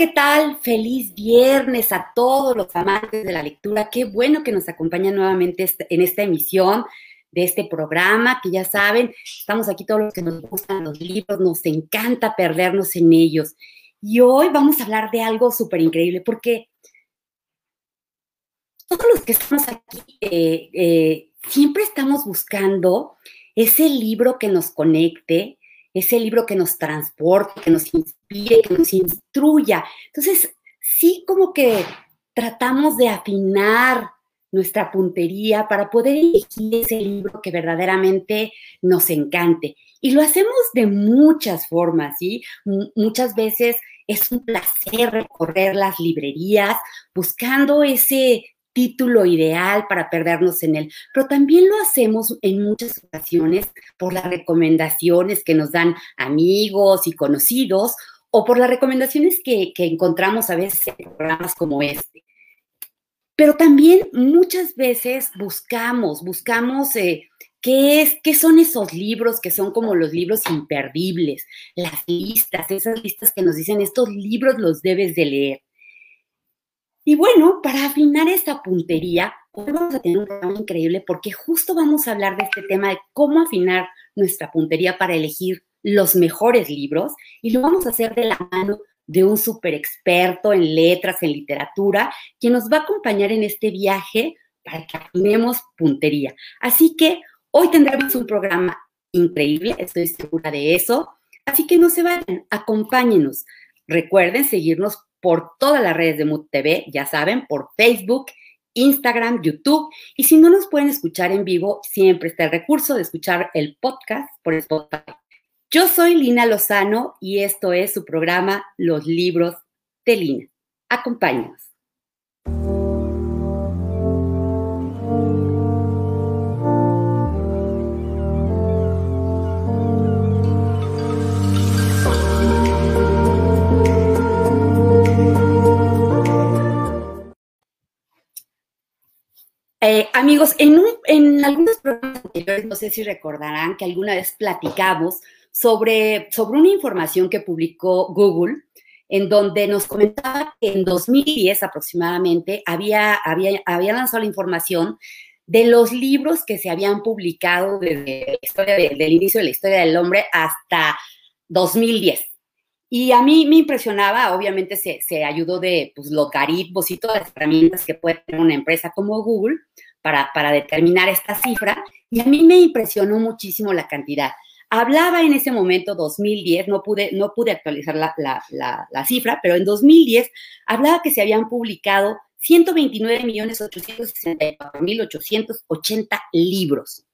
¿qué tal? Feliz viernes a todos los amantes de la lectura. Qué bueno que nos acompañan nuevamente este, en esta emisión de este programa, que ya saben, estamos aquí todos los que nos gustan los libros, nos encanta perdernos en ellos. Y hoy vamos a hablar de algo súper increíble, porque todos los que estamos aquí eh, eh, siempre estamos buscando ese libro que nos conecte, ese libro que nos transporte, que nos inspire, que nos instruya. Entonces, sí como que tratamos de afinar nuestra puntería para poder elegir ese libro que verdaderamente nos encante. Y lo hacemos de muchas formas, ¿sí? muchas veces es un placer recorrer las librerías buscando ese título ideal para perdernos en él, pero también lo hacemos en muchas ocasiones por las recomendaciones que nos dan amigos y conocidos o por las recomendaciones que, encontramos a veces en programas como este. Pero también muchas veces buscamos, buscamos eh, qué, es, qué son esos libros que son como los libros imperdibles, las listas, esas listas que nos dicen estos libros los debes de leer. Y bueno, para afinar esta puntería, hoy vamos a tener un programa increíble porque justo vamos a hablar de este tema de cómo afinar nuestra puntería para elegir los mejores libros y lo vamos a hacer de la mano de un súper experto en letras, en literatura, quien nos va a acompañar en este viaje para que afinemos puntería. Así que hoy tendremos un programa increíble, estoy segura de eso. Así que no se vayan, acompáñenos. Recuerden seguirnos por todas las redes de Mood TV, ya saben, por Facebook, Instagram, YouTube. Y si no nos pueden escuchar en vivo, siempre está el recurso de escuchar el podcast por Spotify. Yo soy Lina Lozano y esto es su programa Los Libros de Lina. Acompáñenos. Eh, amigos, en, en algunos programas anteriores, no sé si recordarán que alguna vez platicamos sobre, sobre una información que publicó Google, en donde nos comentaba que en 2010 aproximadamente había, había, había lanzado la información de los libros que se habían publicado desde del inicio de la historia del hombre hasta 2010. Y a mí me impresionaba, obviamente se, se ayudó de pues, logaritmos y todas las herramientas que puede tener una empresa como Google para, para determinar esta cifra. Y a mí me impresionó muchísimo la cantidad. Hablaba en ese momento, 2010, no pude, no pude actualizar la, la, la, cifra, pero en 2010 hablaba que se habían publicado 129.864.880 libros.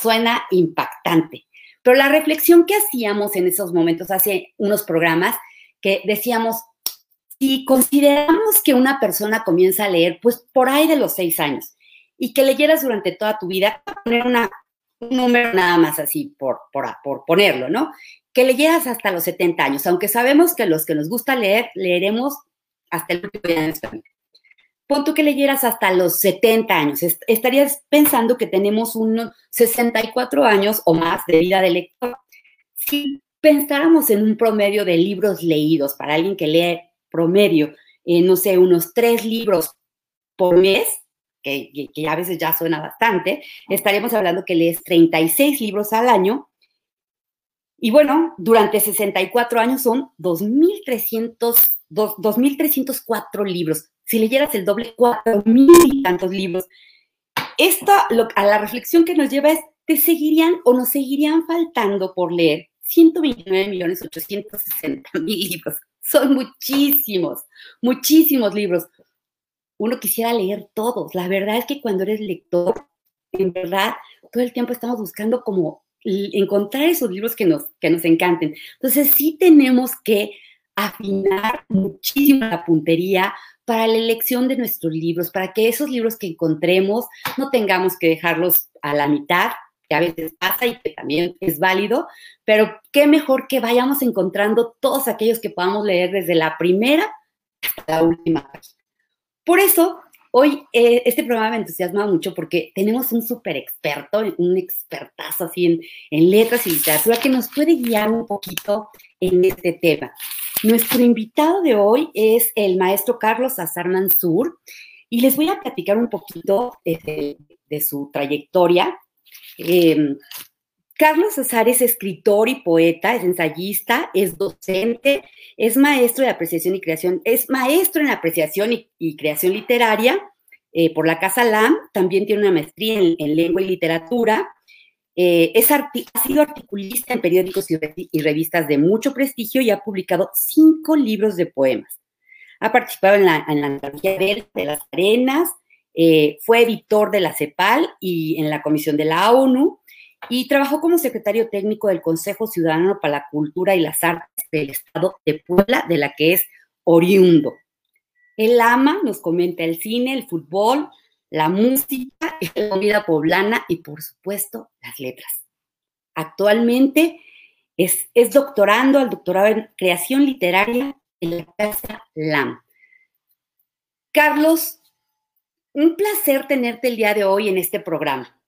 Suena impactante. Pero la reflexión que hacíamos en esos momentos, hace unos programas, que decíamos, si consideramos que una persona comienza a leer, pues por ahí de los seis años, y que leyeras durante toda tu vida, poner un número nada más así por, por, por ponerlo, ¿no? Que leyeras hasta los 70 años, aunque sabemos que los que nos gusta leer, leeremos hasta el último día de nuestra vida pon que leyeras hasta los 70 años, estarías pensando que tenemos unos 64 años o más de vida de lector. Si pensáramos en un promedio de libros leídos para alguien que lee promedio, eh, no sé, unos tres libros por mes, que, que, a veces ya suena bastante, estaríamos hablando que lees 36 libros al año. Y bueno, durante 64 años son 2.304 libros si leyeras el doble, cuatro mil y tantos libros. Esto a la reflexión que nos lleva es, ¿te seguirían o nos seguirían faltando por leer 129 millones 860 mil libros? Son muchísimos, muchísimos libros. Uno quisiera leer todos. La verdad es que cuando eres lector, en verdad, todo el tiempo estamos buscando como encontrar esos libros que nos, que nos encanten. Entonces sí tenemos que afinar muchísimo la puntería para la elección de nuestros libros, para que esos libros que encontremos no tengamos que dejarlos a la mitad, que a veces pasa y que también es válido, pero qué mejor que vayamos encontrando todos aquellos que podamos leer desde la primera hasta la última página. Por eso, hoy eh, este programa me entusiasma mucho porque tenemos un súper experto, un expertazo así en, en letras y literatura que nos puede guiar un poquito en este tema. Nuestro invitado de hoy es el maestro Carlos Azar Mansur y les voy a platicar un poquito de, su trayectoria. Em, Carlos Azar es escritor y poeta, es ensayista, es docente, es maestro de apreciación y creación, es maestro en apreciación y, creación literaria eh, por la Casa LAM, también tiene una maestría en, lengua y literatura, eh, es ha sido articulista en periódicos y, revistas de mucho prestigio y ha publicado cinco libros de poemas. Ha participado en la, en la antología de las Arenas, eh, fue editor de la CEPAL y en la Comisión de la ONU, y trabajó como secretario técnico del Consejo Ciudadano para la Cultura y las Artes del Estado de Puebla, de la que es oriundo. Él ama, nos comenta, el cine, el fútbol, la música, la comida poblana y, por supuesto, las letras. Actualmente es, es doctorando al doctorado en creación literaria en la Casa LAM. Carlos, un placer tenerte el día de hoy en este programa.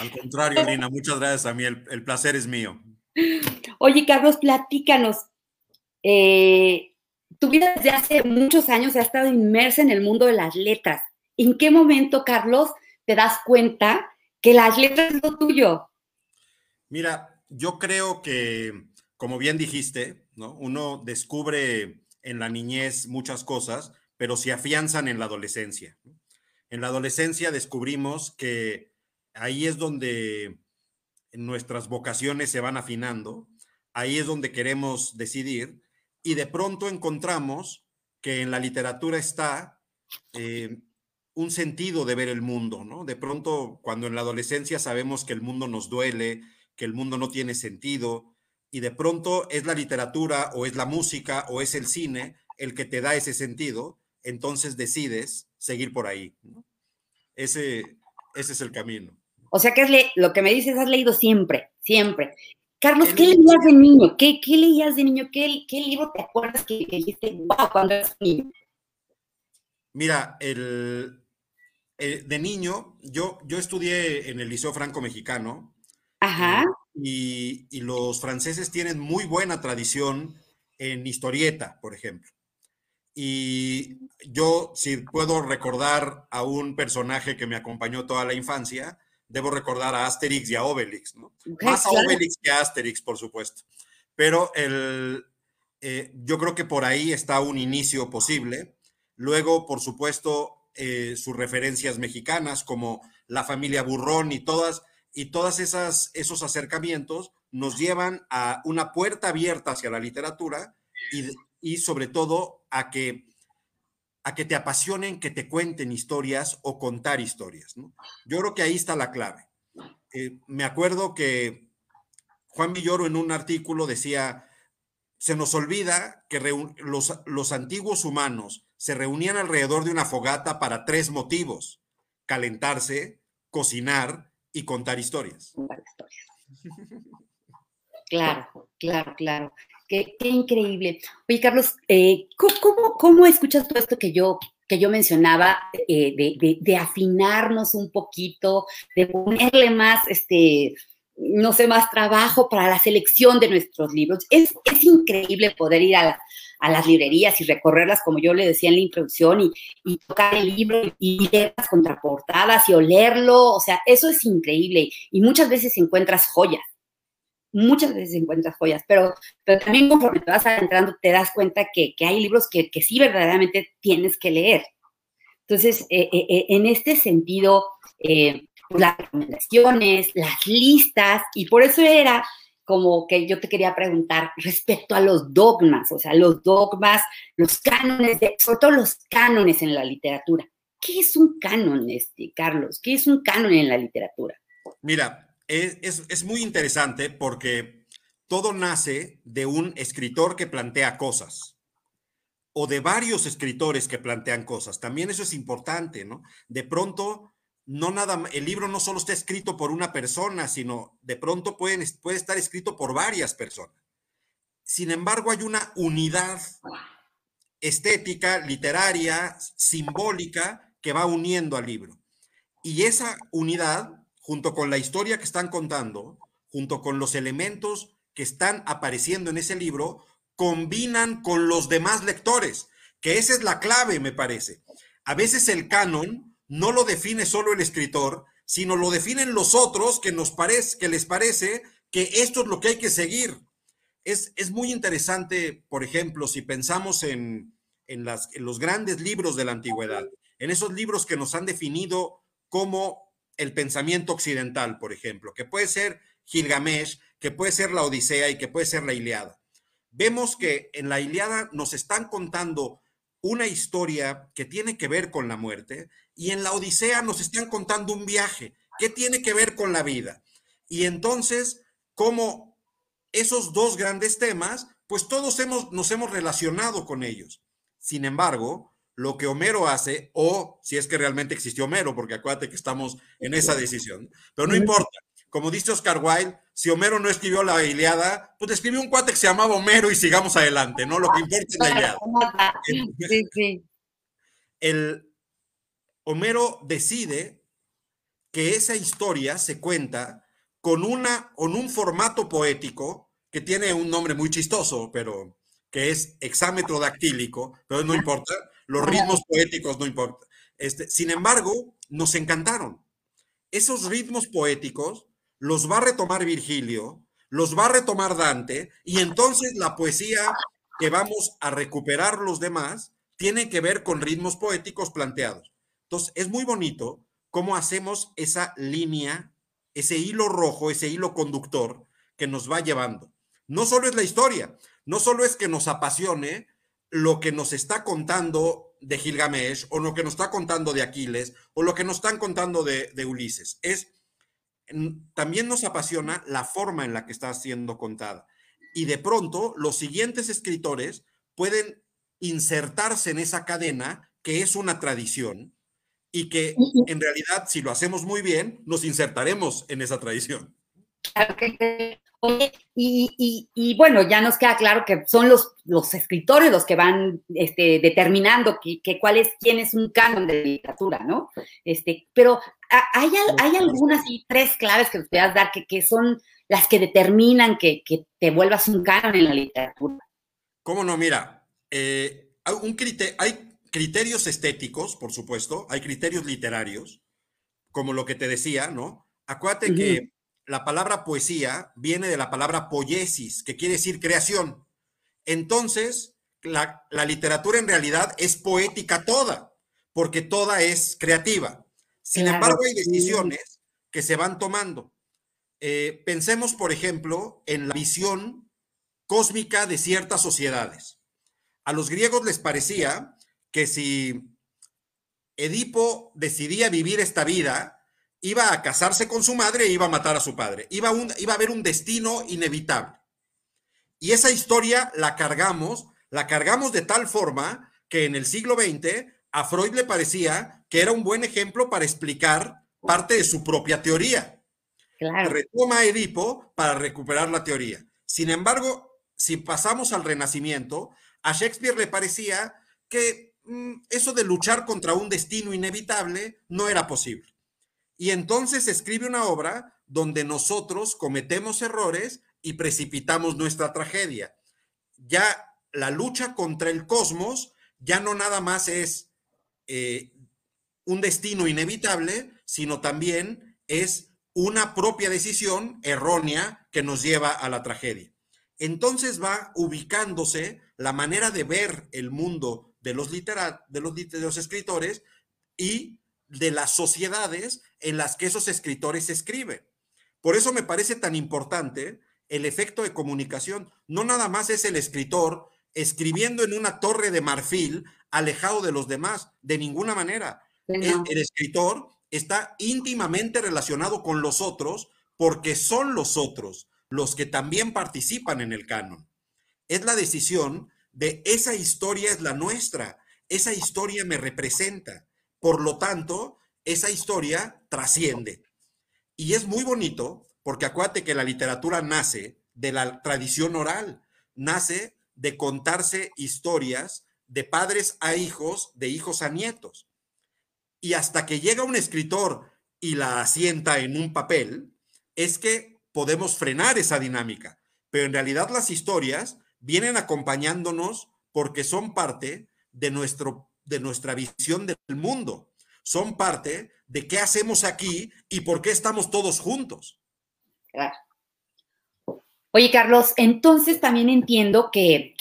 Al contrario, Lina, muchas gracias a mí, el, placer es mío. Oye, Carlos, platícanos. Eh, tu vida desde hace muchos años ha estado inmersa en el mundo de las letras. ¿En qué momento, Carlos, te das cuenta que las letras es lo tuyo? Mira, yo creo que, como bien dijiste, ¿no? uno descubre en la niñez muchas cosas, pero se afianzan en la adolescencia. En la adolescencia descubrimos que ahí es donde nuestras vocaciones se van afinando, ahí es donde queremos decidir y de pronto encontramos que en la literatura está eh, un sentido de ver el mundo, ¿no? De pronto, cuando en la adolescencia sabemos que el mundo nos duele, que el mundo no tiene sentido, y de pronto es la literatura o es la música o es el cine el que te da ese sentido, entonces decides seguir por ahí. Ese, ese es el camino. O sea, que es lo que me dices, has leído siempre, siempre. Carlos, ¿qué leías de niño? ¿Qué, qué leías de niño? ¿Qué, ¿Qué, libro te acuerdas que leíste wow, cuando eras niño? Mira, el, eh, de niño, yo, yo estudié en el Liceo Franco Mexicano. Ajá. y, y, los franceses tienen muy buena tradición en historieta, por ejemplo. Y yo, si puedo recordar a un personaje que me acompañó toda la infancia, debo recordar a Asterix y a Obelix, ¿no? Más a Obelix que a Asterix, por supuesto. Pero el, eh, yo creo que por ahí está un inicio posible. Luego, por supuesto, eh, sus referencias mexicanas como la familia Burrón y todas, y todas esas, esos acercamientos nos llevan a una puerta abierta hacia la literatura y, y sobre todo a que a que te apasionen, que te cuenten historias o contar historias. Yo creo que ahí está la clave. Eh, me acuerdo que Juan Villoro en un artículo decía, se nos olvida que los, los antiguos humanos se reunían alrededor de una fogata para tres motivos, calentarse, cocinar y contar historias. Claro, claro, claro. Qué, increíble. Oye, Carlos, eh, ¿cómo, ¿cómo, escuchas todo esto que yo, que yo mencionaba eh, de, afinarnos un poquito, de ponerle más, este, no sé, más trabajo para la selección de nuestros libros? Es, es increíble poder ir a, las librerías y recorrerlas, como yo le decía en la introducción, y, y tocar el libro y leer las contraportadas y olerlo. O sea, eso es increíble. Y muchas veces encuentras joyas muchas veces encuentras joyas, pero, pero también conforme te vas adentrando te das cuenta que, hay libros que, sí verdaderamente tienes que leer. Entonces, eh, eh, eh, en este sentido, pues, las recomendaciones, las listas, y por eso era como que yo te quería preguntar respecto a los dogmas, o sea, los dogmas, los cánones, sobre todo los cánones en la literatura. ¿Qué es un canon, este, Carlos? ¿Qué es un canon en la literatura? Mira, es, muy interesante porque todo nace de un escritor que plantea cosas o de varios escritores que plantean cosas. También eso es importante, ¿no? De pronto, no nada, el libro no solo está escrito por una persona, sino de pronto puede estar escrito por varias personas. Sin embargo, hay una unidad estética, literaria, simbólica que va uniendo al libro. Y esa unidad junto con la historia que están contando, junto con los elementos que están apareciendo en ese libro, combinan con los demás lectores, que esa es la clave, me parece. A veces el canon no lo define solo el escritor, sino lo definen los otros que nos parece, que les parece que esto es lo que hay que seguir. Es, es muy interesante, por ejemplo, si pensamos en, en, en los grandes libros de la antigüedad, en esos libros que nos han definido como el pensamiento occidental, por ejemplo, que puede ser Gilgamesh, que puede ser la Odisea y que puede ser la Iliada. Vemos que en la Iliada nos están contando una historia que tiene que ver con la muerte y en la Odisea nos están contando un viaje que tiene que ver con la vida. Y entonces, como esos dos grandes temas, pues todos hemos, nos hemos relacionado con ellos. Sin embargo, lo que Homero hace, o si es que realmente existió Homero, porque acuérdate que estamos en esa decisión, pero no importa. Como dice Oscar Wilde, si Homero no escribió la Iliada, pues escribió un cuate que se llamaba Homero y sigamos adelante, ¿no? Lo que importa es la Iliada. Sí, sí. El Homero decide que esa historia se cuenta con, una, con un formato poético que tiene un nombre muy chistoso, pero que es exámetro dactílico, pero no importa, los ritmos poéticos no importa. Este, sin embargo, nos encantaron. Esos ritmos poéticos los va a retomar Virgilio, los va a retomar Dante, y entonces la poesía que vamos a recuperar los demás tiene que ver con ritmos poéticos planteados. Entonces, es muy bonito cómo hacemos esa línea, ese hilo rojo, ese hilo conductor que nos va llevando. No solo es la historia, no solo es que nos apasione lo que nos está contando de Gilgamesh o lo que nos está contando de Aquiles o lo que nos están contando de, Ulises, es también nos apasiona la forma en la que está siendo contada. Y de pronto los siguientes escritores pueden insertarse en esa cadena que es una tradición y que en realidad, si lo hacemos muy bien, nos insertaremos en esa tradición. y, bueno, ya nos queda claro que son los, los escritores los que van este, determinando que, cuál es, quién es un canon de literatura, ¿no? Este, pero hay, hay algunas y tres claves que nos puedas dar que, son las que determinan que, te vuelvas un canon en la literatura. ¿Cómo no? Mira, eh, un hay criterios estéticos, por supuesto, hay criterios literarios, como lo que te decía, ¿no? Acuérdate que la palabra poesía viene de la palabra poiesis, que quiere decir creación. Entonces, la, literatura en realidad es poética toda, porque toda es creativa. Sin embargo, hay decisiones que se van tomando. Eh, pensemos, por ejemplo, en la visión cósmica de ciertas sociedades. A los griegos les parecía que si Edipo decidía vivir esta vida, iba a casarse con su madre e iba a matar a su padre. Iba, iba a haber un destino inevitable. Y esa historia la cargamos, la cargamos de tal forma que en el siglo XX a Freud le parecía que era un buen ejemplo para explicar parte de su propia teoría. Retoma a Edipo para recuperar la teoría. Sin embargo, si pasamos al Renacimiento, a Shakespeare le parecía que eso de luchar contra un destino inevitable no era posible. Y entonces escribe una obra donde nosotros cometemos errores y precipitamos nuestra tragedia. Ya la lucha contra el cosmos ya no nada más es eh, un destino inevitable, sino también es una propia decisión errónea que nos lleva a la tragedia. Entonces va ubicándose la manera de ver el mundo de los, de los, de los escritores y de las sociedades en las que esos escritores escriben. Por eso me parece tan importante el efecto de comunicación. No nada más es el escritor escribiendo en una torre de marfil alejado de los demás, de ninguna manera. el, escritor está íntimamente relacionado con los otros porque son los otros los que también participan en el canon. Es la decisión de esa historia es la nuestra, esa historia me representa. Por lo tanto, esa historia trasciende. Y es muy bonito porque acuérdate que la literatura nace de la tradición oral, nace de contarse historias de padres a hijos, de hijos a nietos. Y hasta que llega un escritor y la asienta en un papel, es que podemos frenar esa dinámica. Pero en realidad las historias vienen acompañándonos porque son parte de, nuestro, de nuestra visión del mundo, son parte de qué hacemos aquí y por qué estamos todos juntos. Claro. Oye, Carlos, entonces también entiendo que,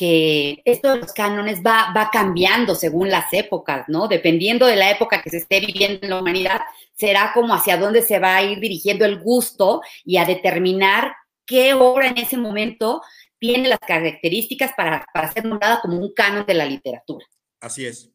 esto de los cánones va, va, cambiando según las épocas, ¿no? Dependiendo de la época que se esté viviendo en la humanidad, será como hacia dónde se va a ir dirigiendo el gusto y a determinar qué obra en ese momento tiene las características para, para ser nombrada como un canon de la literatura. Así es.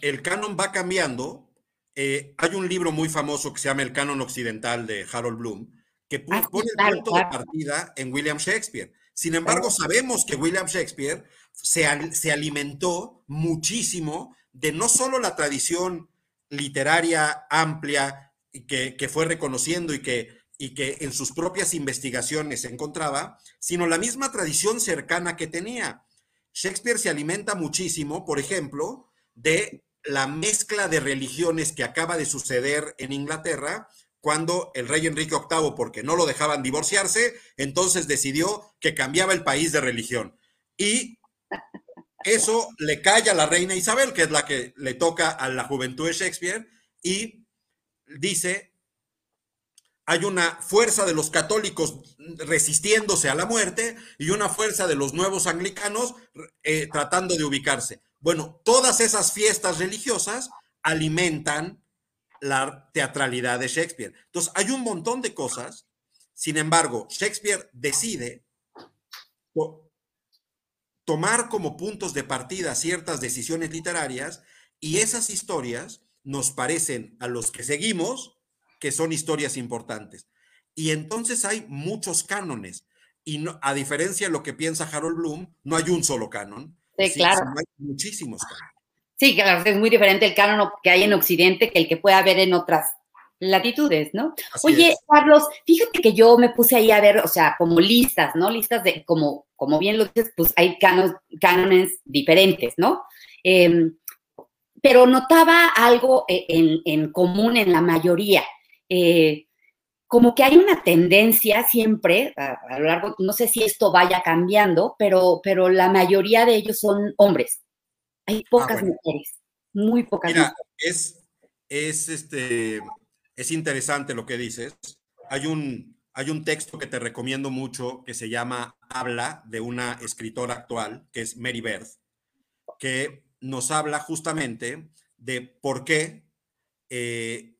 El canon va cambiando. Eh, hay un libro muy famoso que se llama El canon occidental de Harold Bloom, que ah, pone el punto de partida en William Shakespeare. Sin embargo, sabemos que William Shakespeare se, se alimentó muchísimo de no solo la tradición literaria amplia que, que fue reconociendo y que, y que en sus propias investigaciones encontraba, sino la misma tradición cercana que tenía. Shakespeare se alimenta muchísimo, por ejemplo, de la mezcla de religiones que acaba de suceder en Inglaterra cuando el rey Enrique VIII, porque no lo dejaban divorciarse, entonces decidió que cambiaba el país de religión. Y eso le calla a la reina Isabel, que es la que le toca a la juventud de Shakespeare, y dice, hay una fuerza de los católicos resistiéndose a la muerte y una fuerza de los nuevos anglicanos eh, tratando de ubicarse. Bueno, todas esas fiestas religiosas alimentan la teatralidad de Shakespeare. Entonces, hay un montón de cosas. Sin embargo, Shakespeare decide tomar como puntos de partida ciertas decisiones literarias y esas historias nos parecen a los que seguimos que son historias importantes. Y entonces hay muchos cánones. Y no, a diferencia de lo que piensa Harold Bloom, no hay un solo canon. Sí, claro. hay muchísimos cánones. Sí, claro, es muy diferente el canon que hay en Occidente que el que puede haber en otras latitudes, ¿no? Oye, Carlos, fíjate que yo me puse ahí a ver, o sea, como listas, ¿no? Listas de, como, como bien lo dices, pues hay cánones diferentes, ¿no? Em, pero notaba algo e, en, común en la mayoría. Eh, como que hay una tendencia siempre, a, lo largo, no sé si esto vaya cambiando, pero, pero la mayoría de ellos son hombres. Hay ah, pocas mujeres, muy pocas Mira, Es, es, este, es interesante lo que dices. Hay un, hay un texto que te recomiendo mucho que se llama Habla de una escritora actual, que es Mary Berth, que nos habla justamente de por qué eh,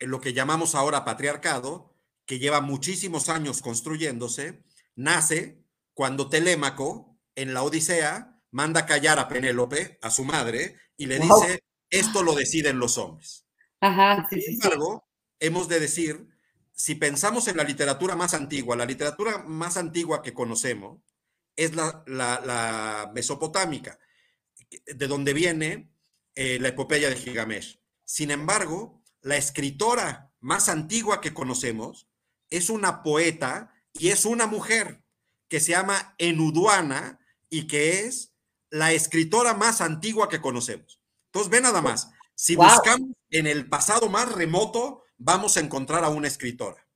lo que llamamos ahora patriarcado, que lleva muchísimos años construyéndose, nace cuando Telémaco, en la Odisea, manda callar a Penélope, a su madre, y le dice, esto lo deciden los hombres. Ajá, Sin embargo, hemos de decir, si pensamos en la literatura más antigua, la literatura más antigua que conocemos es la, mesopotámica, de donde viene eh, la epopeya de Gigamesh. Sin embargo, la escritora más antigua que conocemos es una poeta y es una mujer que se llama Enuduana y que es la escritora más antigua que conocemos. Entonces, ve nada más, si buscamos en el pasado más remoto, vamos a encontrar a una escritora.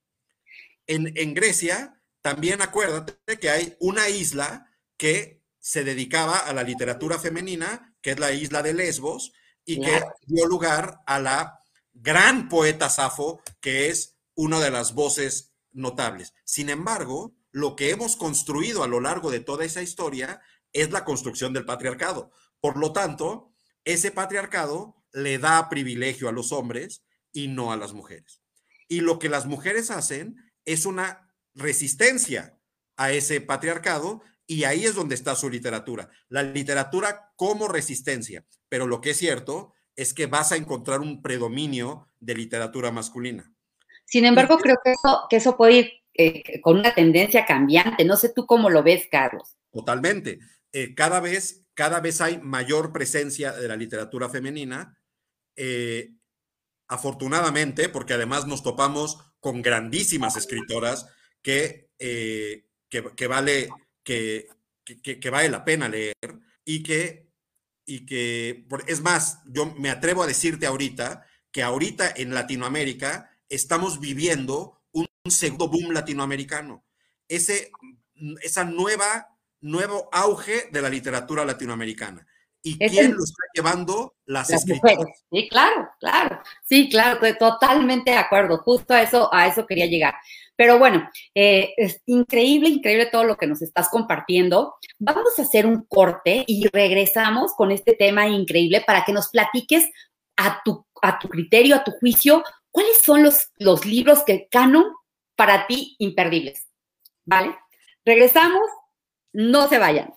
En, en Grecia, también acuérdate que hay una isla que se dedicaba a la literatura femenina, que es la isla de Lesbos, y que dio lugar a la gran poeta Safo, que es una de las voces notables. Sin embargo, lo que hemos construido a lo largo de toda esa historia es la construcción del patriarcado. Por lo tanto, ese patriarcado le da privilegio a los hombres y no a las mujeres. Y lo que las mujeres hacen es una resistencia a ese patriarcado y ahí es donde está su literatura. La literatura como resistencia, pero lo que es cierto es que vas a encontrar un predominio de literatura masculina. Sin embargo, creo que eso, que eso puede ir eh, con una tendencia cambiante. No sé tú cómo lo ves, Carlos. Totalmente. Eh, cada, vez, cada vez hay mayor presencia de la literatura femenina. Eh, afortunadamente, porque además nos topamos con grandísimas escritoras que, que, vale, que, que, vale la pena leer y que, y que, es más, yo me atrevo a decirte ahorita que ahorita en Latinoamérica estamos viviendo un segundo boom latinoamericano. Ese esa nueva, nuevo auge de la literatura latinoamericana. ¿Y quién lo está llevando? Las, escritoras. Sí, claro, claro. Sí, claro, totalmente de acuerdo. Justo a eso, a eso quería llegar. Pero bueno, eh, es increíble, increíble todo lo que nos estás compartiendo. Vamos a hacer un corte y regresamos con este tema increíble para que nos platiques a tu, a tu criterio, a tu juicio, cuáles son los, los libros que canon para ti imperdibles. ¿Vale? Regresamos, no se vayan.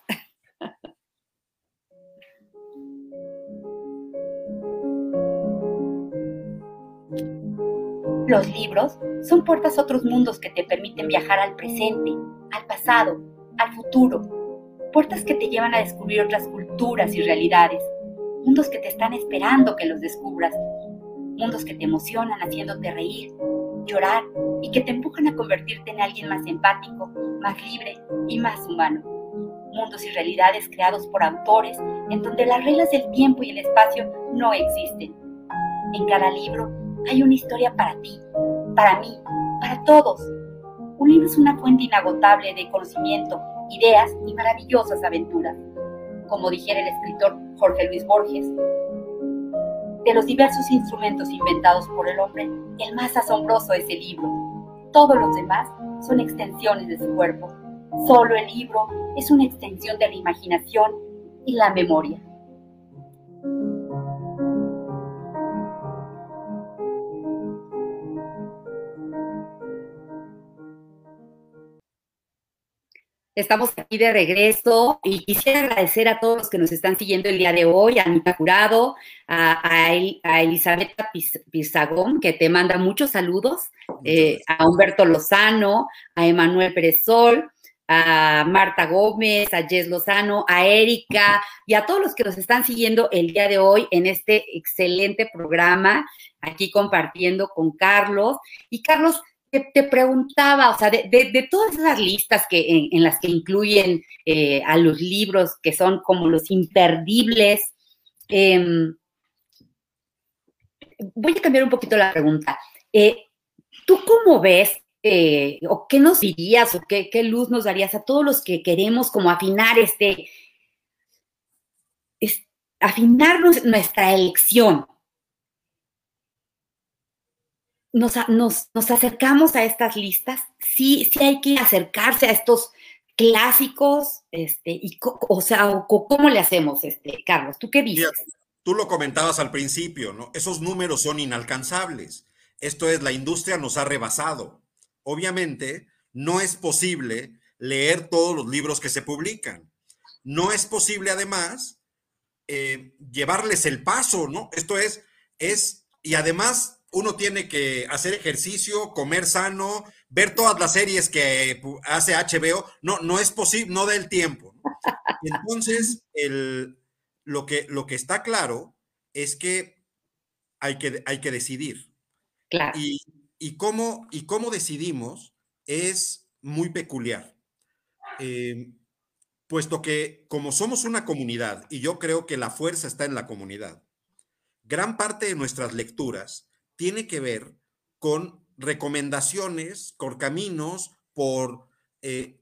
Los libros son puertas a otros mundos que te permiten viajar al presente, al pasado, al futuro. Puertas que te llevan a descubrir otras culturas y realidades. Mundos que te están esperando que los descubras. Mundos que te emocionan haciéndote reír, llorar y que te empujan a convertirte en alguien más empático, más libre y más humano. Mundos y realidades creados por autores en donde las reglas del tiempo y el espacio no existen. En cada libro hay una historia para ti, para mí, para todos. Un libro es una fuente inagotable de conocimiento, ideas y maravillosas aventuras. Como dijera el escritor Jorge Luis Borges, de los diversos instrumentos inventados por el hombre, el más asombroso es el libro. Todos los demás son extensiones de su cuerpo. Solo el libro es una extensión de la imaginación y la memoria. Estamos aquí de regreso y quisiera agradecer a todos los que nos están siguiendo el día de hoy, a Anita Jurado, a, Elizabeth Pizagón, que te manda muchos saludos, eh, a Humberto Lozano, a Emanuel Perezol, a Marta Gómez, a Jess Lozano, a Erika y a todos los que nos están siguiendo el día de hoy en este excelente programa, aquí compartiendo con Carlos. Y Carlos, te, preguntaba, o sea, de, todas esas listas que, en, las que incluyen eh, a los libros que son como los imperdibles, em, voy a cambiar un poquito la pregunta. Eh, ¿Tú cómo ves eh, o qué nos dirías o qué, luz nos darías a todos los que queremos como afinar este, es, afinar nuestra elección? Nos, acercamos a estas listas, sí, sí hay que acercarse a estos clásicos, este, y, o sea, ¿cómo le hacemos, este, Carlos? ¿Tú qué dices? tú lo comentabas al principio, ¿no? Esos números son inalcanzables. Esto es, la industria nos ha rebasado. Obviamente, no es posible leer todos los libros que se publican. No es posible, además, eh, llevarles el paso, ¿no? Esto es, es, y además uno tiene que hacer ejercicio, comer sano, ver todas las series que hace HBO. No, no es posible, no da el tiempo. Entonces, el, lo, que, lo que está claro es que hay que, hay que decidir. Claro. Y, cómo, y cómo decidimos es muy peculiar. Em, puesto que como somos una comunidad, y yo creo que la fuerza está en la comunidad, gran parte de nuestras lecturas tiene que ver con recomendaciones, con caminos, por eh,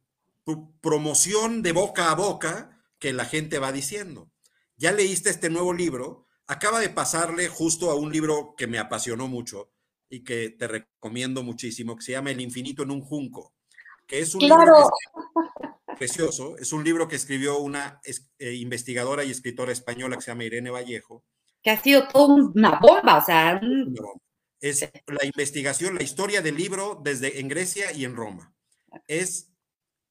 promoción de boca a boca que la gente va diciendo. Ya leíste este nuevo libro, acaba de pasarle justo a un libro que me apasionó mucho y que te recomiendo muchísimo, que se llama El infinito en un junco, que es un libro precioso, es un libro que escribió una eh, investigadora y escritora española que se llama Irene Vallejo. Que ha sido toda una bomba, o sea, es la investigación, la historia del libro desde en Grecia y en Roma. Es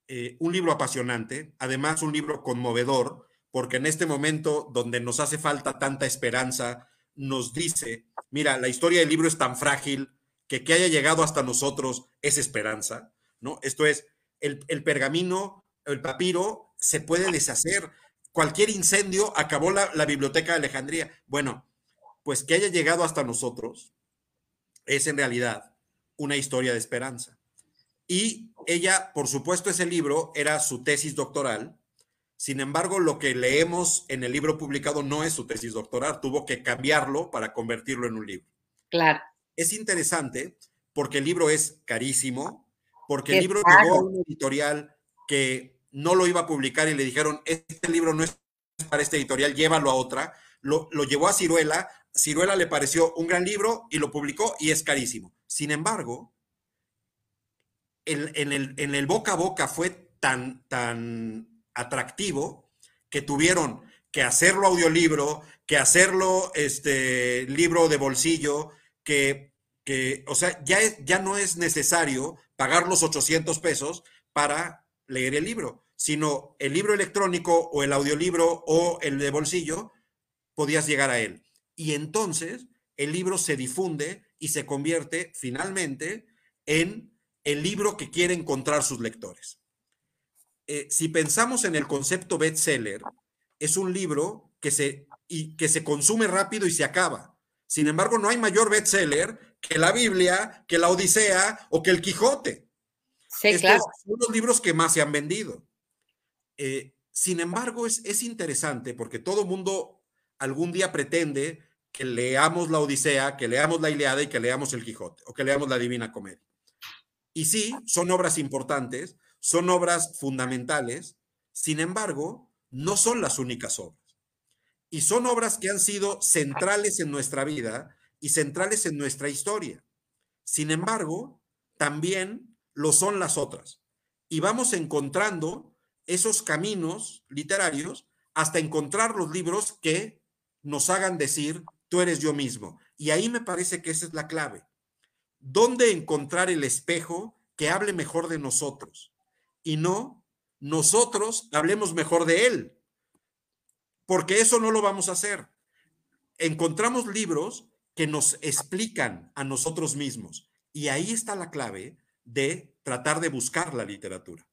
eh, un libro apasionante, además un libro conmovedor, porque en este momento donde nos hace falta tanta esperanza, nos dice, mira, la historia del libro es tan frágil que que haya llegado hasta nosotros es esperanza, ¿no? Esto es, el, el pergamino, el papiro se puede deshacer. Cualquier incendio acabó la, la biblioteca de Alejandría. Bueno, pues que haya llegado hasta nosotros es en realidad una historia de esperanza. Y ella, por supuesto, ese libro era su tesis doctoral. Sin embargo, lo que leemos en el libro publicado no es su tesis doctoral. Tuvo que cambiarlo para convertirlo en un libro. Claro. Es interesante porque el libro es carísimo, porque el libro llegó a una editorial que no lo iba a publicar y le dijeron, este libro no es para este editorial, llévalo a otra. Lo, llevó a Ciruela, Ciruela le pareció un gran libro y lo publicó y es carísimo. Sin embargo, en, el, en el boca a boca fue tan, tan atractivo que tuvieron que hacerlo audiolibro, que hacerlo este, libro de bolsillo, que, que o sea, ya, ya no es necesario pagar los 800 pesos para leer el libro, sino el libro electrónico o el audiolibro o el de bolsillo, podías llegar a él. Y entonces el libro se difunde y se convierte finalmente en el libro que quieren encontrar sus lectores. Eh, si pensamos en el concepto bestseller, es un libro que se, y, que se consume rápido y se acaba. Sin embargo, no hay mayor bestseller que la Biblia, que la Odisea o que el Quijote. Sí, claro. Son los libros que más se han vendido. Eh, sin embargo, es, es interesante porque todo mundo algún día pretende que leamos la Odisea, que leamos la Iliada y que leamos el Quijote o que leamos la Divina Comedia. Y sí, son obras importantes, son obras fundamentales, sin embargo, no son las únicas obras. Y son obras que han sido centrales en nuestra vida y centrales en nuestra historia. Sin embargo, también lo son las otras. Y vamos encontrando esos caminos literarios hasta encontrar los libros que nos hagan decir, tú eres yo mismo. Y ahí me parece que esa es la clave. ¿Dónde encontrar el espejo que hable mejor de nosotros? Y no nosotros hablemos mejor de él, porque eso no lo vamos a hacer. Encontramos libros que nos explican a nosotros mismos y ahí está la clave de tratar de buscar la literatura.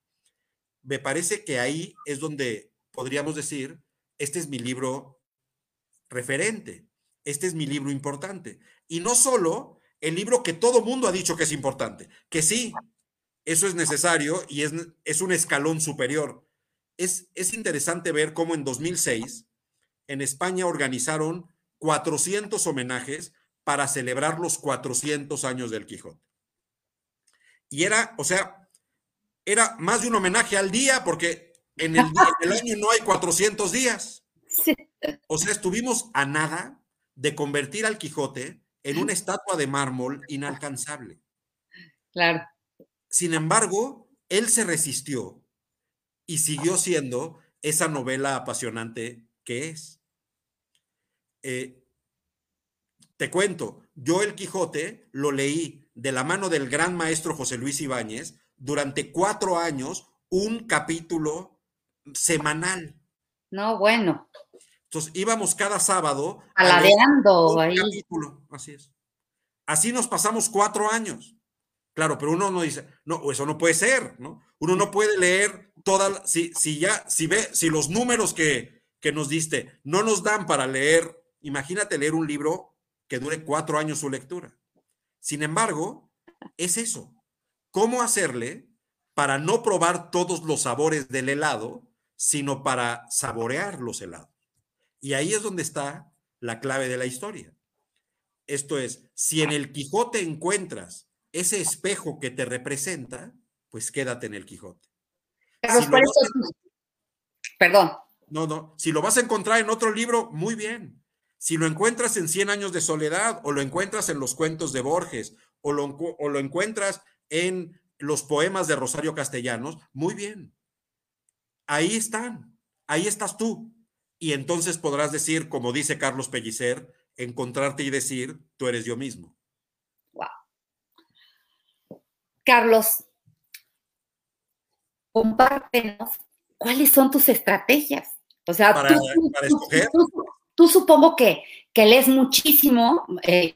Me parece que ahí es donde podríamos decir, este es mi libro referente, este es mi libro importante. Y no solo el libro que todo mundo ha dicho que es importante, que sí, eso es necesario y es, es un escalón superior. Es, es interesante ver cómo en 2006 en España organizaron 400 homenajes para celebrar los 400 años del Quijote. Y era, o sea, era más de un homenaje al día porque en el, el año no hay 400 días. O sea, estuvimos a nada de convertir al Quijote en una estatua de mármol inalcanzable. Claro. Sin embargo, él se resistió y siguió siendo esa novela apasionante que es. Eh, te cuento, yo el Quijote lo leí de la mano del gran maestro José Luis Ibáñez durante cuatro años, un capítulo semanal. No, bueno. Entonces íbamos cada sábado. Aladeando ahí. Capítulo, así es. Así nos pasamos cuatro años. Claro, pero uno no dice, no, eso no puede ser, ¿no? Uno no puede leer toda, si, si ya, si ve, si los números que, que nos diste no nos dan para leer, imagínate leer un libro que dure cuatro años su lectura. Sin embargo, es eso. ¿Cómo hacerle para no probar todos los sabores del helado, sino para saborear los helados? Y ahí es donde está la clave de la historia. Esto es, si en el Quijote encuentras ese espejo que te representa, pues quédate en el Quijote. Perdón. No, no. Si lo vas a encontrar en otro libro, muy bien. Si lo encuentras en Cien años de soledad, o lo encuentras en los cuentos de Borges, o lo, o lo encuentras en los poemas de Rosario Castellanos, muy bien. Ahí están. Ahí estás tú. Y entonces podrás decir, como dice Carlos Pellicer, encontrarte y decir, tú eres yo mismo. Carlos, compártenos cuáles son tus estrategias. O sea, para, tú, escoger. Tú, supongo que, que lees muchísimo, eh,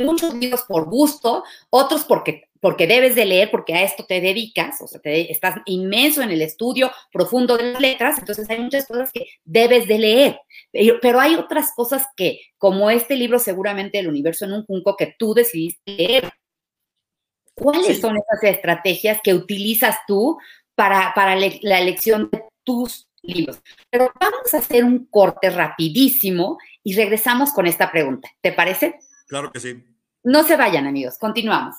muchos libros por gusto, otros porque, porque debes de leer, porque a esto te dedicas, o sea, estás inmenso en el estudio profundo de las letras, entonces hay muchas cosas que debes de leer, pero, pero hay otras cosas que, como este libro seguramente El universo en un junco, que tú decidiste leer. ¿Cuáles son esas estrategias que utilizas tú para, la elección de tus libros. Pero vamos a hacer un corte rapidísimo y regresamos con esta pregunta. ¿Te parece? Claro que sí. No se vayan amigos, continuamos.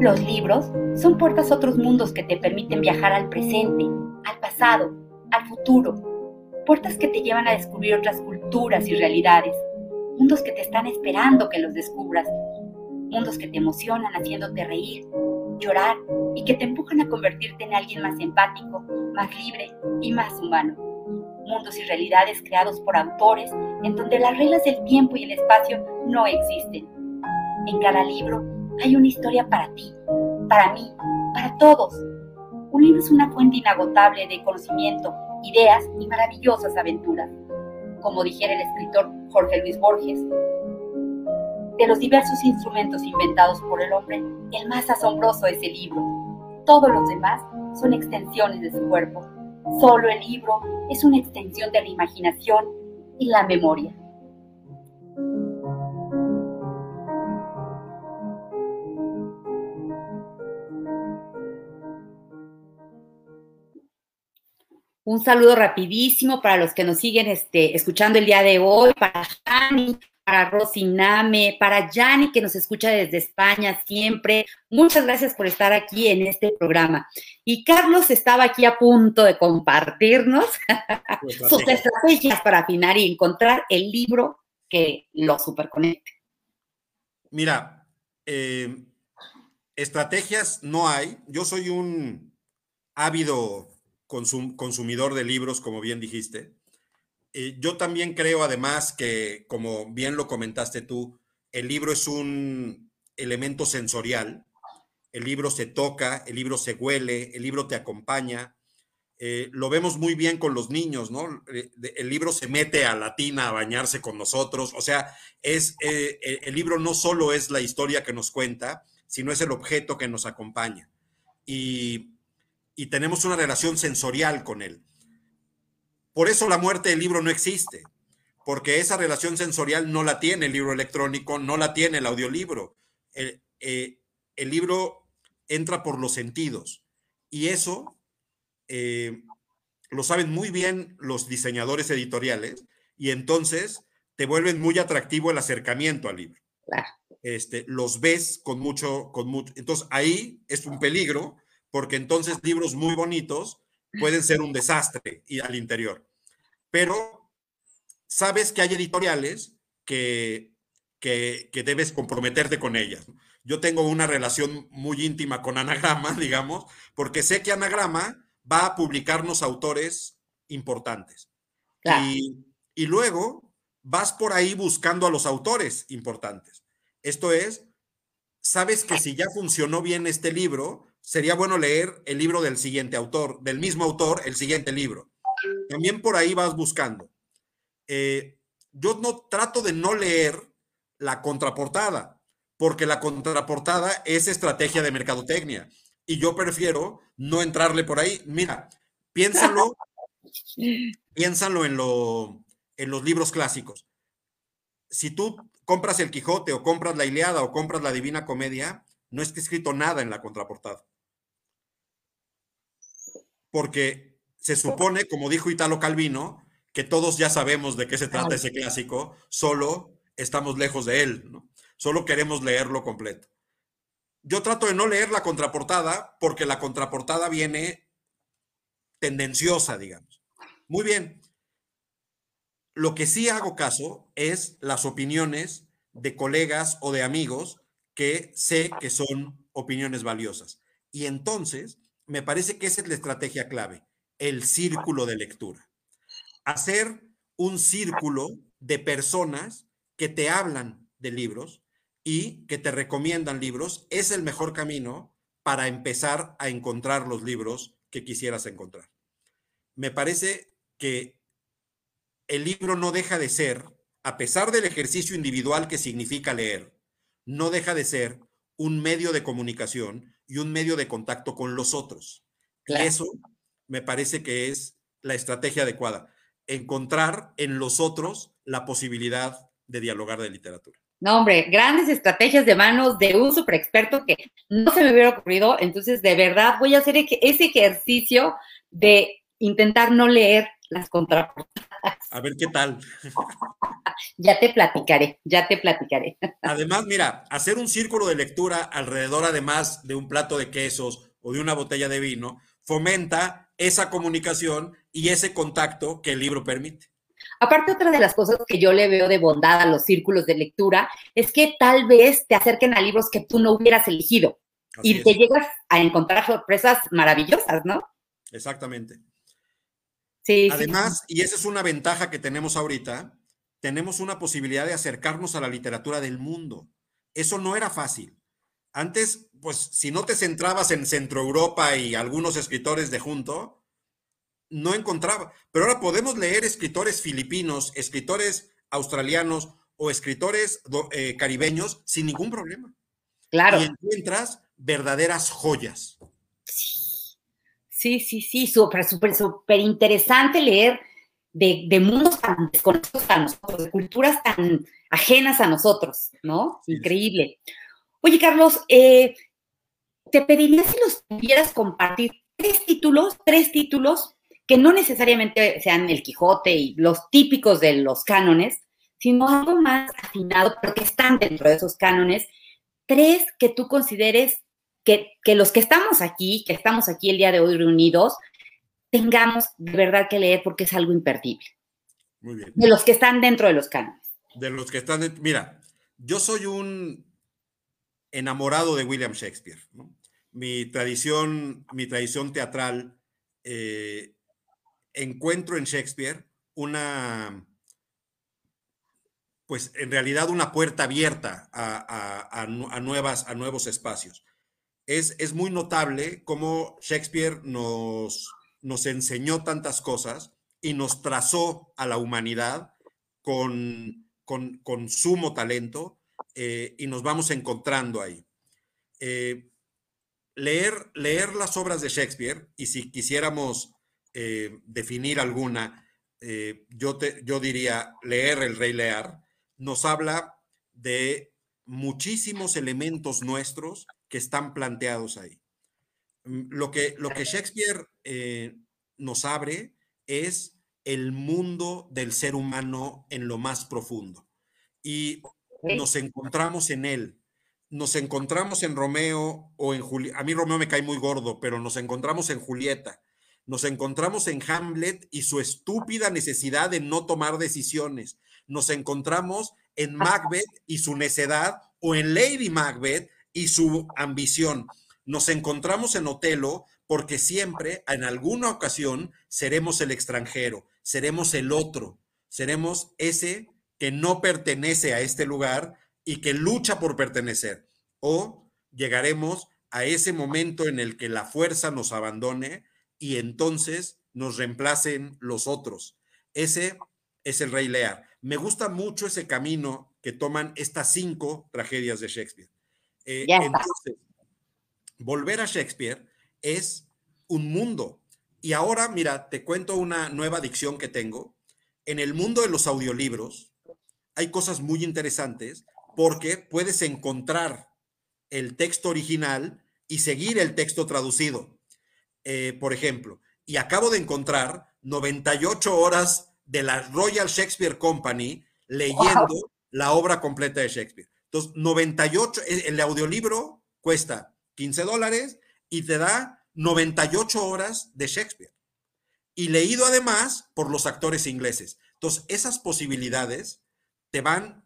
Los libros son puertas a otros mundos que te permiten viajar al presente, al pasado, al futuro. Puertas que te llevan a descubrir otras culturas y realidades. Mundos que te están esperando que los descubras Mundos que te emocionan haciéndote reír, llorar y que te empujan a convertirte en alguien más empático, más libre y más humano. Mundos y realidades creados por autores en donde las reglas del tiempo y el espacio no existen. En cada libro hay una historia para ti, para mí, para todos. Un libro es una fuente inagotable de conocimiento, ideas y maravillosas aventuras. Como dijera el escritor Jorge Luis Borges, de los diversos instrumentos inventados por el hombre, el más asombroso es el libro. Todos los demás son extensiones de su cuerpo. Solo el libro es una extensión de la imaginación y la memoria. Un saludo rapidísimo para los que nos siguen este, escuchando el día de hoy, para para Rosy Name, para Yanni, que nos escucha desde España siempre. Muchas gracias por estar aquí en este programa. Y Carlos estaba aquí a punto de compartirnos sus estrategias para afinar y encontrar el libro que lo superconecte. Mira, eh, estrategias no hay. Yo soy un ávido consumidor de libros, como bien dijiste. Eh, yo también creo además que, como bien lo comentaste tú, el libro es un elemento sensorial. El libro se toca, el libro se huele, el libro te acompaña. Eh, lo vemos muy bien con los niños, ¿no? Eh, el libro se mete a la tina a bañarse con nosotros. O sea, es, el libro no solo es la historia que nos cuenta, sino es el objeto que nos acompaña. Y tenemos una relación sensorial con él. Por eso la muerte del libro no existe, porque esa relación sensorial no la tiene el libro electrónico, no la tiene el audiolibro. El, eh, libro entra por los sentidos y eso eh, lo saben muy bien los diseñadores editoriales y entonces te vuelven muy atractivo el acercamiento al libro. Este, los ves con mucho, con mucho. Entonces ahí es un peligro porque entonces libros muy bonitos pueden ser un desastre al interior. Pero sabes que hay editoriales que, que, debes comprometerte con ellas. Yo tengo una relación muy íntima con Anagrama, digamos, porque sé que Anagrama va a publicarnos autores importantes. Y, y luego vas por ahí buscando a los autores importantes. Esto es, sabes que si ya funcionó bien este libro, sería bueno leer el libro del siguiente autor, del mismo autor, el siguiente libro. También por ahí vas buscando. Eh, yo no trato de no leer la contraportada, porque la contraportada es estrategia de mercadotecnia y yo prefiero no entrarle por ahí. Mira, piénsalo, piénsalo en, lo, en los libros clásicos. Si tú compras el Quijote o compras la Iliada o compras la Divina Comedia, no está escrito nada en la contraportada. Porque se supone, como dijo Italo Calvino, que todos ya sabemos de qué se trata ese clásico, solo estamos lejos de él, ¿no? Solo queremos leerlo completo. Yo trato de no leer la contraportada porque la contraportada viene tendenciosa, digamos. Muy bien. Lo que sí hago caso es las opiniones de colegas o de amigos que sé que son opiniones valiosas. Y entonces, me parece que esa es la estrategia clave, el círculo de lectura. Hacer un círculo de personas que te hablan de libros y que te recomiendan libros es el mejor camino para empezar a encontrar los libros que quisieras encontrar. Me parece que el libro no deja de ser, a pesar del ejercicio individual que significa leer, no deja de ser un medio de comunicación y un medio de contacto con los otros. Eso me parece que es la estrategia adecuada, encontrar en los otros la posibilidad de dialogar de literatura. No, hombre, grandes estrategias de manos de un super experto que no se me hubiera ocurrido. Entonces, de verdad, voy a hacer ese ejercicio de intentar no leer las contraportadas A ver qué tal. Ya te platicaré, ya te platicaré. Además, mira, hacer un círculo de lectura alrededor, además de un plato de quesos o de una botella de vino, fomenta esa comunicación y ese contacto que el libro permite. Aparte, otra de las cosas que yo le veo de bondad a los círculos de lectura es que tal vez te acerquen a libros que tú no hubieras elegido y te llegas a encontrar sorpresas maravillosas, ¿no? Exactamente. Sí. Además, y esa es una ventaja que tenemos ahorita, tenemos una posibilidad de acercarnos a la literatura del mundo. Eso no era fácil. Antes, pues, si no te centrabas en Centro Europa y algunos escritores de junto, no encontraba. Pero ahora podemos leer escritores filipinos, escritores australianos o escritores eh, caribeños sin ningún problema. Claro. Y encuentras verdaderas joyas. Sí, sí, sí, súper, súper, súper interesante leer de, mundos tan desconocidos a nosotros, de culturas tan ajenas a nosotros, ¿no? Increíble. Oye, Carlos, eh, te pediría si los pudieras compartir tres títulos, tres títulos que no necesariamente sean el Quijote y los típicos de los cánones, sino algo más afinado, pero que están dentro de esos cánones. Tres que tú consideres que, los que estamos aquí, que estamos aquí el día de hoy reunidos, tengamos de verdad que leer porque es algo imperdible. Muy bien. De los que están dentro de los cánones. De los que están dentro. Mira, yo soy un enamorado de William Shakespeare. Mi, tradición, mi tradición teatral, eh, encuentro en Shakespeare una, pues en realidad una puerta abierta a, nuevas, a nuevos espacios es, muy notable cómo Shakespeare nos, nos enseñó tantas cosas y nos trazó a la humanidad con, con, sumo talento eh, y nos vamos encontrando ahí. Eh, leer, leer las obras de Shakespeare, y si quisiéramos eh, definir alguna, yo, te, yo diría leer El Rey Lear, nos habla de muchísimos elementos nuestros que están planteados ahí. Mm, lo que, lo que Shakespeare eh, nos abre es el mundo del ser humano en lo más profundo. Y nos encontramos en él. Nos encontramos en Romeo o en Julieta. A mí Romeo me cae muy gordo, pero nos encontramos en Julieta. Nos encontramos en Hamlet y su estúpida necesidad de no tomar decisiones. Nos encontramos en Macbeth y su necedad o en Lady Macbeth y su ambición. Nos encontramos en Otelo porque siempre, en alguna ocasión, seremos el extranjero, seremos el otro, seremos ese que no pertenece a este lugar y que lucha por pertenecer. O llegaremos a ese momento en el que la fuerza nos abandone y entonces nos reemplacen los otros. Ese es el rey Lear. Me gusta mucho ese camino que toman estas cinco tragedias de Shakespeare. Eh, entonces, volver a Shakespeare es un mundo. Y ahora, mira, te cuento una nueva adicción que tengo. En el mundo de los audiolibros hay cosas muy interesantes porque puedes encontrar el texto original y seguir el texto traducido. Eh, por ejemplo, y acabo de encontrar 98 horas de la Royal Shakespeare Company leyendo la obra completa de Shakespeare. Entonces, 98, el audiolibro cuesta 15 dólares y te da 98 horas de Shakespeare. Y leído además por los actores ingleses. Entonces, esas posibilidades te van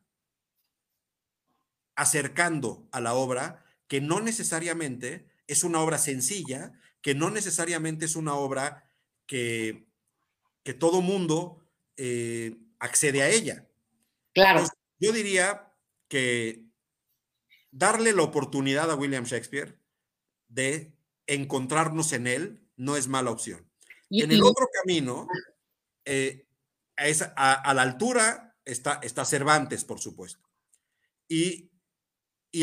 acercando a la obra que no necesariamente es una obra sencilla, que no necesariamente es una obra que, que todo mundo eh, accede a ella. Claro. yo diría que darle la oportunidad a William Shakespeare de encontrarnos en él no es mala opción. Y, en el otro camino, eh, a, la altura está, está Cervantes, por supuesto. Y,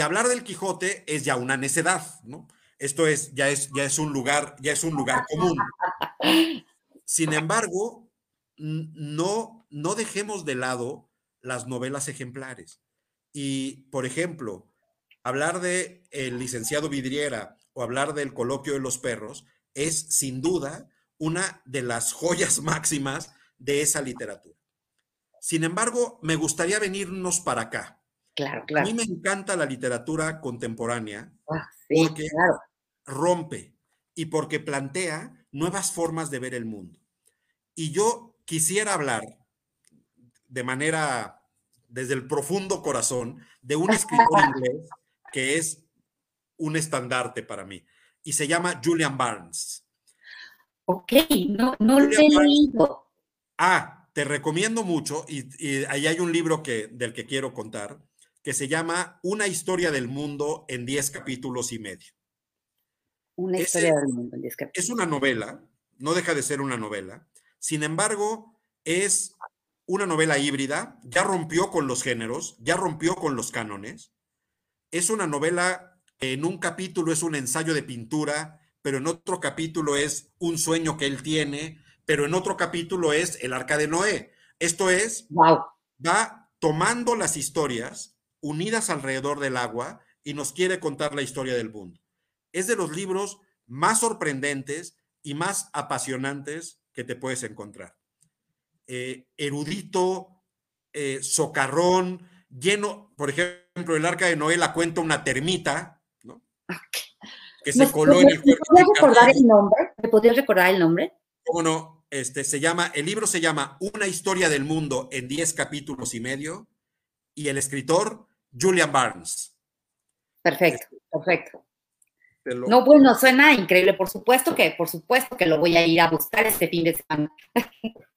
hablar del Quijote es ya una necedad, ¿no? Esto es ya, es, ya es un lugar, ya es un lugar común. Sin embargo, no, no dejemos de lado las novelas ejemplares. Y, por ejemplo, hablar de el licenciado Vidriera o hablar del coloquio de los perros es sin duda una de las joyas máximas de esa literatura. Sin embargo, me gustaría venirnos para acá. Claro, claro. A mí me encanta la literatura contemporánea Ah, sí, porque claro. rompe y porque plantea nuevas formas de ver el mundo. Y yo quisiera hablar de manera, desde el profundo corazón, de un escritor inglés que es un estandarte para mí y se llama Julian Barnes. Ok, no, no lo he leído. Ah, te recomiendo mucho y, y ahí hay un libro que, del que quiero contar que se llama Una historia del mundo en 10 capítulos y medio. Una historia del mundo en diez capítulos. Es una novela, no deja de ser una novela. Sin embargo, es una novela híbrida, ya rompió con los géneros, ya rompió con los cánones. Es una novela que en un capítulo es un ensayo de pintura, pero en otro capítulo es un sueño que él tiene, pero en otro capítulo es el arca de Noé. Esto es, Wow. va tomando las historias unidas alrededor del agua y nos quiere contar la historia del mundo. Es de los libros más sorprendentes y más apasionantes que te puedes encontrar. Eh, erudito, eh, socarrón, lleno, por ejemplo, el arca de Noé la cuenta una termita, ¿no? Que se ¿Me- coló me- en el ¿Me cuerpo de recordar el nombre? ¿Me podrías recordar el nombre? ¿Cómo no? Este, se llama, el libro se llama Una historia del mundo en 10 capítulos y medio y el escritor Julian Barnes. Perfecto, perfecto. Te lo- No, bueno, suena increíble. Por supuesto que, por supuesto que lo voy a ir a buscar este fin de semana.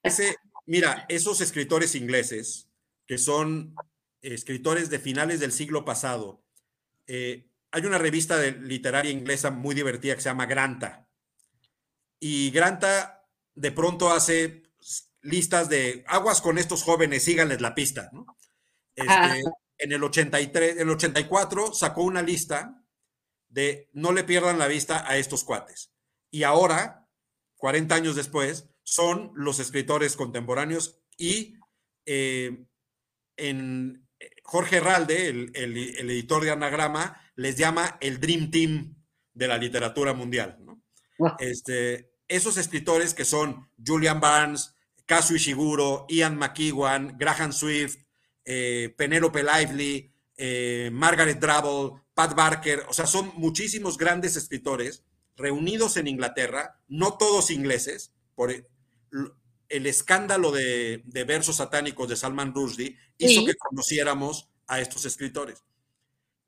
ese- mira, esos escritores ingleses, que son escritores de finales del siglo pasado, eh, hay una revista de literaria inglesa muy divertida que se llama Granta. Y Granta de pronto hace listas de aguas con estos jóvenes, síganles la pista, ¿no? Este, Ah. en el 83, el 84 sacó una lista de no le pierdan la vista a estos cuates. Y ahora, 40 años después, son los escritores contemporáneos y eh, en eh, Jorge Herralde, el, el- el editor de Anagrama, les llama el Dream Team de la literatura mundial. ¿no? Wow. Este, esos escritores que son Julian Barnes, Kazuo Ishiguro, Ian McEwan, Graham Swift, eh, Penelope Lively, eh, Margaret Drabble, Pat Barker, o sea, son muchísimos grandes escritores reunidos en Inglaterra, no todos ingleses, por el, escándalo de, de versos satánicos de Salman Rushdie hizo Sí. que conociéramos a estos escritores.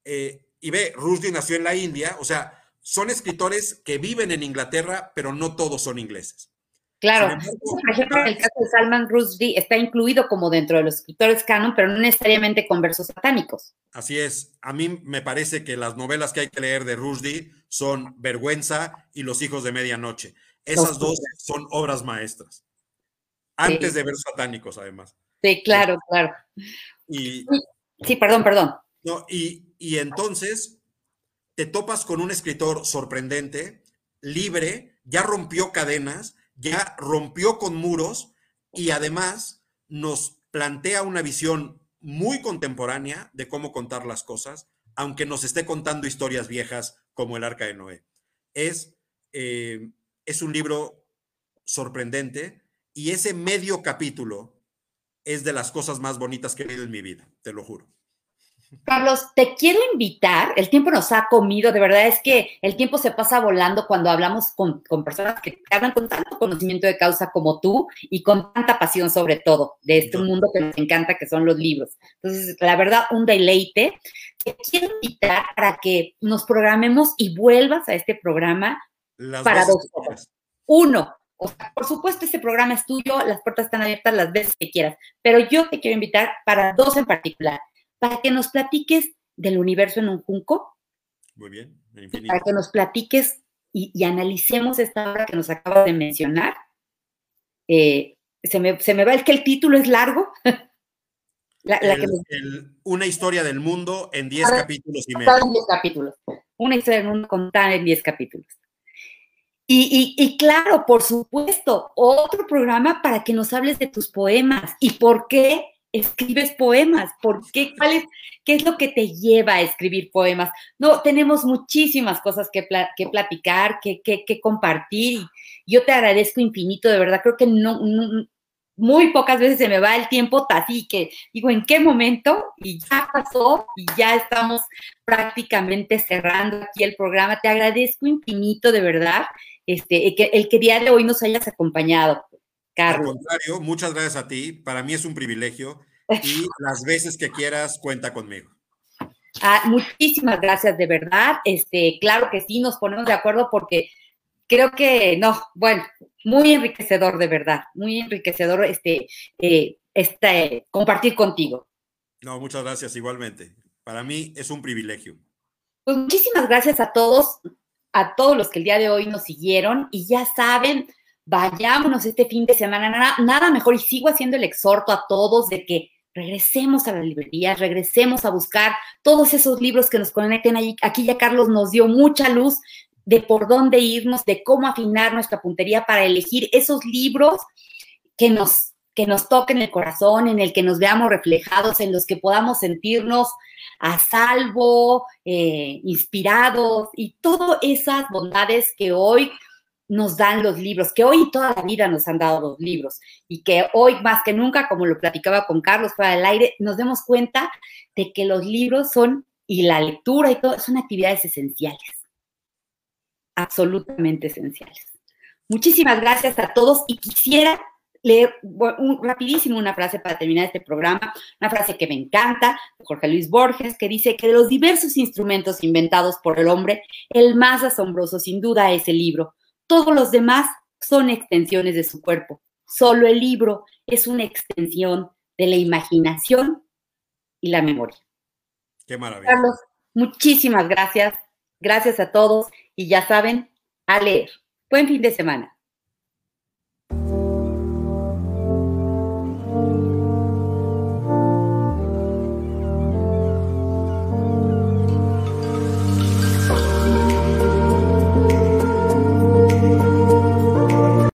Eh, y ve, Rushdie nació en la India, o sea, son escritores que viven en Inglaterra, pero no todos son ingleses. Claro. Embargo, Por ejemplo, en el caso de Salman Rushdie está incluido como dentro de los escritores canon, pero no necesariamente con versos satánicos. Así es, a mí me parece que las novelas que hay que leer de Rushdie son Vergüenza y Los hijos de medianoche. Esas dos son obras maestras. Antes de versos satánicos, además. Sí, claro, claro. Y, Sí, perdón, perdón. no, y, y entonces te topas con un escritor sorprendente, libre, ya rompió cadenas, ya rompió con muros y además nos plantea una visión muy contemporánea de cómo contar las cosas, aunque nos esté contando historias viejas como el Arca de Noé. Es, eh, es un libro sorprendente y ese medio capítulo es de las cosas más bonitas que he leído en mi vida, te lo juro. Carlos, te quiero invitar, el tiempo nos ha comido, de verdad es que el tiempo se pasa volando cuando hablamos con, con personas que hablan con tanto conocimiento de causa como tú y con tanta pasión sobre todo de este Yo- mundo que nos encanta, que son los libros. Entonces, la verdad, un deleite. Te quiero invitar para que nos programemos y vuelvas a este programa Las Para dos cosas. Uno, o sea, por supuesto, este programa es tuyo, las puertas están abiertas las veces que quieras, pero yo te quiero invitar para dos en particular, para que nos platiques del universo en un junco, Muy bien, infinito. para que nos platiques y, y analicemos esta obra que nos acabas de mencionar. Eh, se, me, se me va, es que el título es largo. La, la El- que nos el- una historia del mundo en 10 A ver, capítulos y medio. en 10 capítulos. Una historia del mundo contada en 10 capítulos. Y, claro, por supuesto, otro programa para que nos hables de tus poemas y por qué escribes poemas, por qué, es, qué es lo que te lleva a escribir poemas. No, tenemos muchísimas cosas que, pla- que platicar, que, compartir yo te agradezco infinito, de verdad, creo que no, no- muy pocas veces se me va el tiempo así que digo, ¿en qué momento? Y ya pasó y ya estamos prácticamente cerrando aquí el programa. Te agradezco infinito, de verdad, este, el que, el que día de hoy nos hayas acompañado, Carlos. Al contrario, muchas gracias a ti. Para mí es un privilegio y las veces que quieras, cuenta conmigo. Ah, muchísimas gracias, de verdad. Este, claro que sí, nos ponemos de acuerdo porque creo que no, bueno, muy enriquecedor de verdad, muy enriquecedor este, eh, este, compartir contigo. No, muchas gracias igualmente. Para mí es un privilegio. Pues muchísimas gracias a todos, a todos los que el día de hoy nos siguieron y ya saben, vayámonos este fin de semana, nada, nada mejor y sigo haciendo el exhorto a todos de que regresemos a la librería, regresemos a buscar todos esos libros que nos conecten. Aquí ya Carlos nos dio mucha luz de por dónde irnos, de cómo afinar nuestra puntería para elegir esos libros que nos, que nos toquen el corazón, en el que nos veamos reflejados, en los que podamos sentirnos a salvo, eh, inspirados y todas esas bondades que hoy nos dan los libros, que hoy toda la vida nos han dado los libros y que hoy más que nunca, como lo platicaba con Carlos fuera del aire, nos demos cuenta de que los libros son, y la lectura y todo, son actividades esenciales absolutamente esenciales. Muchísimas gracias a todos y quisiera leer rapidísimo una frase para terminar este programa, una frase que me encanta, de Jorge Luis Borges, que dice que de los diversos instrumentos inventados por el hombre, el más asombroso sin duda es el libro. Todos los demás son extensiones de su cuerpo. Solo el libro es una extensión de la imaginación y la memoria. Qué maravilla. Carlos, muchísimas gracias. Gracias a todos y ya saben, a leer. Buen fin de semana.